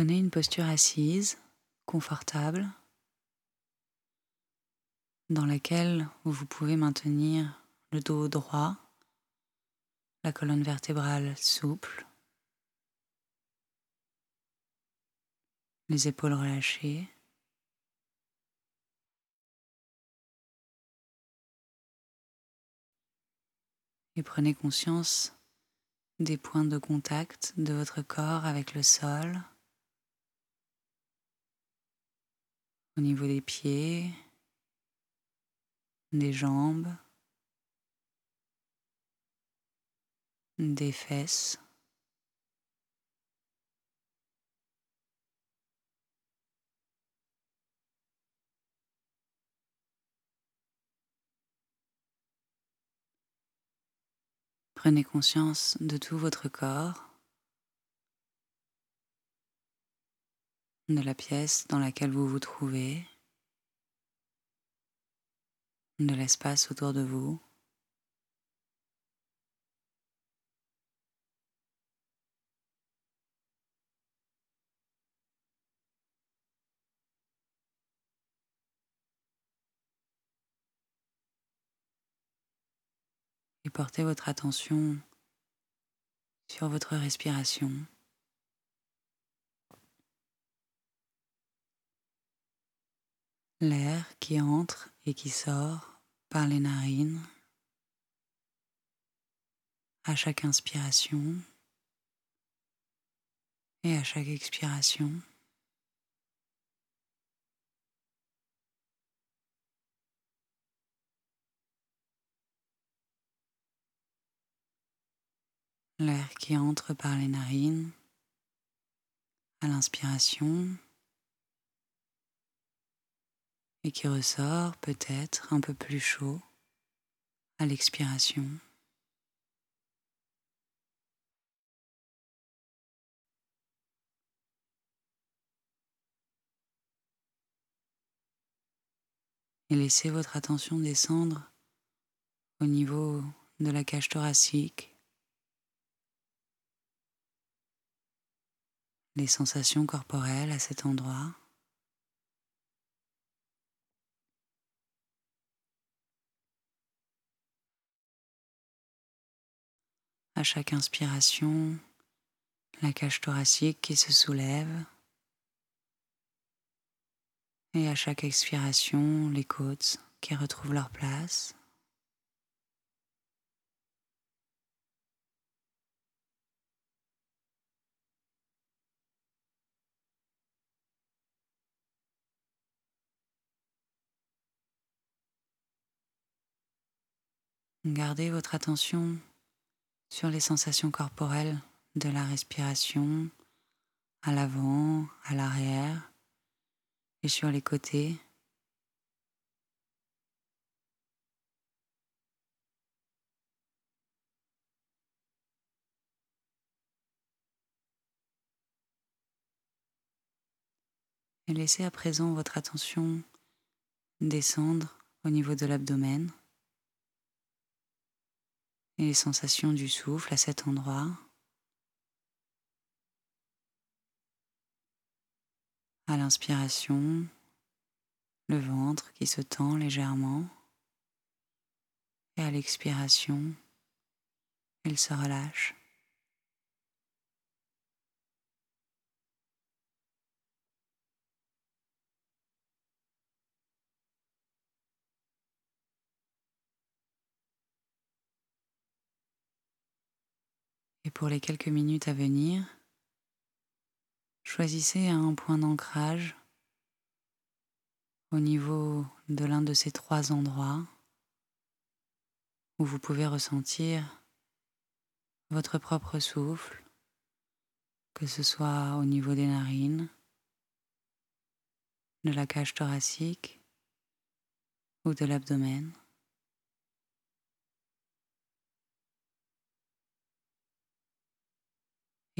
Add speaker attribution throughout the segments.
Speaker 1: Prenez une posture assise, confortable, dans laquelle vous pouvez maintenir le dos droit, la colonne vertébrale souple, les épaules relâchées. Et prenez conscience des points de contact de votre corps avec le sol, au niveau des pieds, des jambes, des fesses. Prenez conscience de tout votre corps, de la pièce dans laquelle vous vous trouvez, de l'espace autour de vous. et portez votre attention sur votre respiration. L'air qui entre et qui sort par les narines. À chaque inspiration. Et à chaque expiration. l'air qui entre par les narines. À l'inspiration et qui ressort peut-être un peu plus chaud à l'expiration. Et laissez votre attention descendre au niveau de la cage thoracique les sensations corporelles à cet endroit. À chaque inspiration, la cage thoracique qui se soulève. Et à chaque expiration, les côtes qui retrouvent leur place. Gardez votre attention sur les sensations corporelles de la respiration à l'avant, à l'arrière et sur les côtés. Et laissez à présent votre attention descendre au niveau de l'abdomen et les sensations du souffle à cet endroit. À l'inspiration, le ventre qui se tend légèrement et à l'expiration, il se relâche. Et pour les quelques minutes à venir, choisissez un point d'ancrage au niveau de l'un de ces trois endroits où vous pouvez ressentir votre propre souffle, que ce soit au niveau des narines, de la cage thoracique ou de l'abdomen.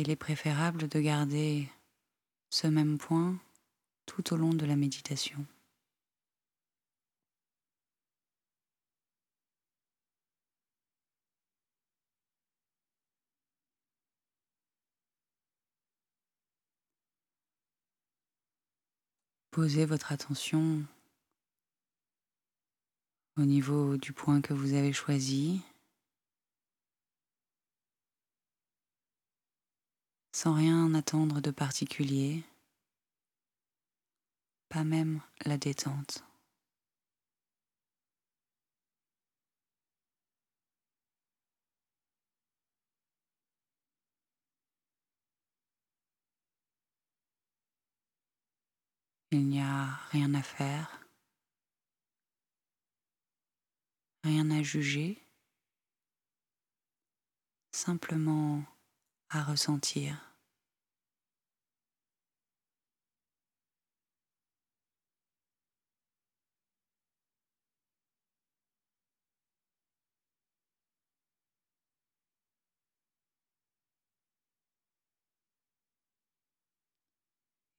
Speaker 1: Il est préférable de garder ce même point tout au long de la méditation. Posez votre attention au niveau du point que vous avez choisi, sans rien attendre de particulier, pas même la détente. Il n'y a rien à faire, rien à juger, simplement à ressentir.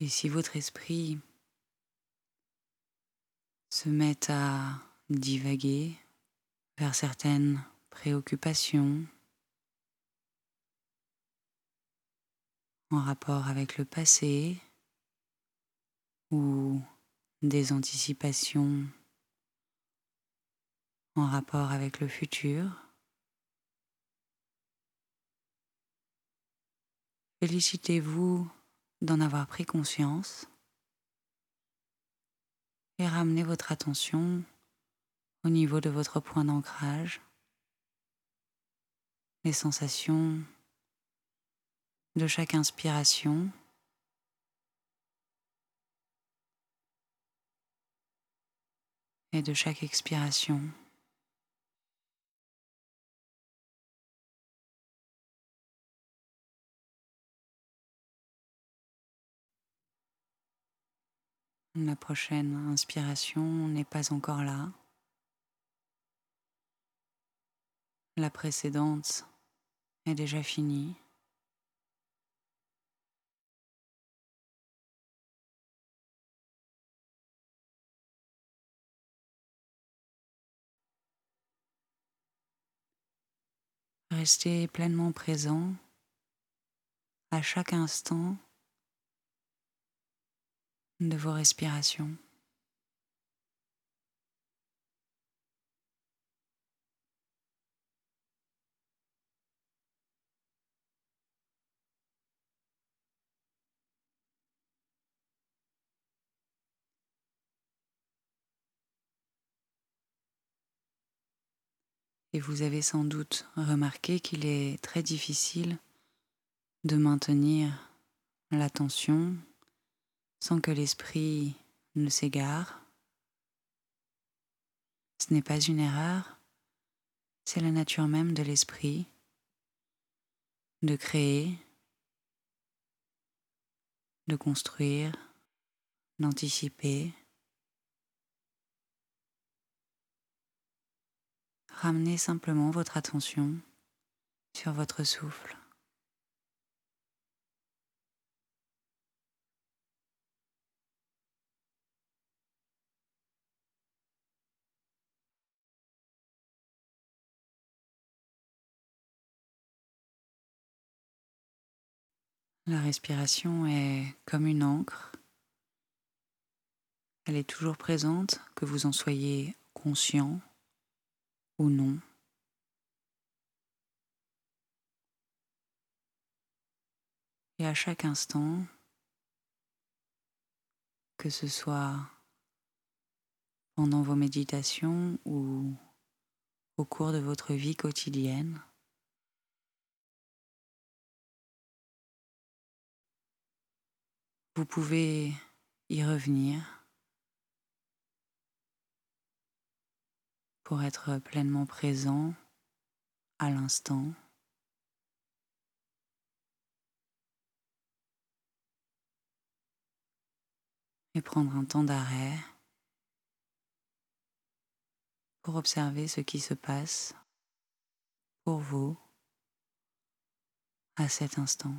Speaker 1: Et si votre esprit se mettent à divaguer vers certaines préoccupations en rapport avec le passé ou des anticipations en rapport avec le futur. Félicitez-vous d'en avoir pris conscience et ramenez votre attention au niveau de votre point d'ancrage, les sensations de chaque inspiration et de chaque expiration. La prochaine inspiration n'est pas encore là. La précédente est déjà finie. Restez pleinement présent à chaque instant de vos respirations. Et vous avez sans doute remarqué qu'il est très difficile de maintenir l'attention sans que l'esprit ne s'égare. Ce n'est pas une erreur, c'est la nature même de l'esprit de créer, de construire, d'anticiper. Ramenez simplement votre attention sur votre souffle. La respiration est comme une encre. Elle est toujours présente, que vous en soyez conscient ou non. Et à chaque instant, que ce soit pendant vos méditations ou au cours de votre vie quotidienne, Vous pouvez y revenir pour être pleinement présent à l'instant. Et prendre un temps d'arrêt pour observer ce qui se passe pour vous à cet instant.